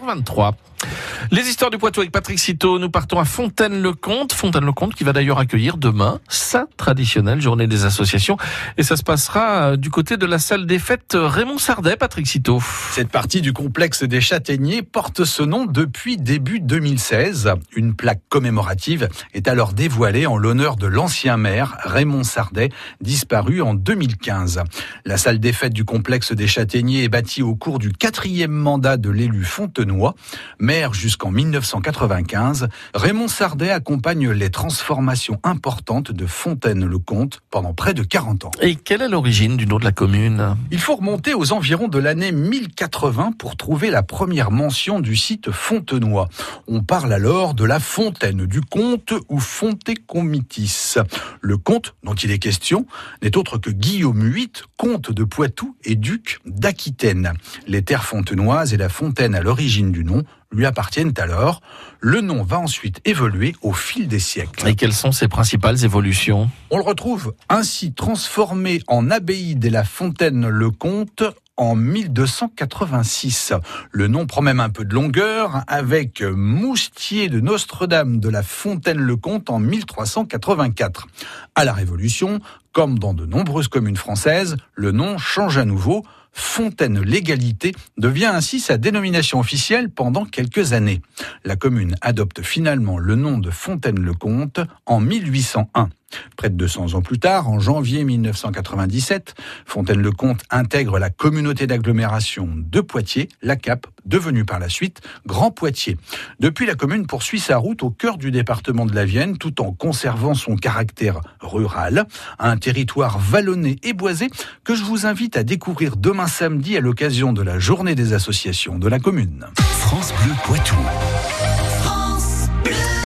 7h23. Les histoires du Poitou avec Patrick Citeau. Nous partons à Fontaine-le-Comte. Fontaine-le-Comte qui va d'ailleurs accueillir demain sa traditionnelle journée des associations. Et ça se passera euh, du côté de la salle des fêtes Raymond Sardet, Patrick Citeau. Cette partie du complexe des Châtaigniers porte ce nom depuis début 2016. Une plaque commémorative est alors dévoilée en l'honneur de l'ancien maire Raymond Sardet, disparu en 2015. La salle des fêtes du complexe des Châtaigniers est bâtie au cours du quatrième mandat de l'élu Fontenoy. Maire jusqu'en 1995, Raymond Sardet accompagne les transformations importantes de Fontaine-le-Comte pendant près de 40 ans. Et quelle est l'origine du nom de la commune? Il faut remonter aux environs de l'année 1080 pour trouver la première mention du site fontenoy. On parle alors de la fontaine du comte ou Fontécomitis. Le comte dont il est question n'est autre que Guillaume VIII, comte de Poitou et duc d'Aquitaine. Les terres fontenoises et la fontaine à l'origine du nom lui appartiennent alors. Le nom va ensuite évoluer au fil des siècles. Et quelles sont ses principales évolutions? On le retrouve ainsi transformé en abbaye de la Fontaine-le-Comte en 1286. Le nom prend même un peu de longueur avec Moustier de Notre-Dame de la Fontaine-le-Comte en 1384. À la Révolution, comme dans de nombreuses communes françaises, le nom change à nouveau. Fontaine Légalité devient ainsi sa dénomination officielle pendant quelques années. La commune adopte finalement le nom de Fontaine-le-Comte en 1801. Près de 200 ans plus tard, en janvier 1997, Fontaine-le-Comte intègre la communauté d'agglomération de Poitiers, la CAP, devenue par la suite Grand Poitiers. Depuis, la commune poursuit sa route au cœur du département de la Vienne tout en conservant son caractère rural, un territoire vallonné et boisé que je vous invite à découvrir demain samedi à l'occasion de la journée des associations de la commune. France Bleu Poitou.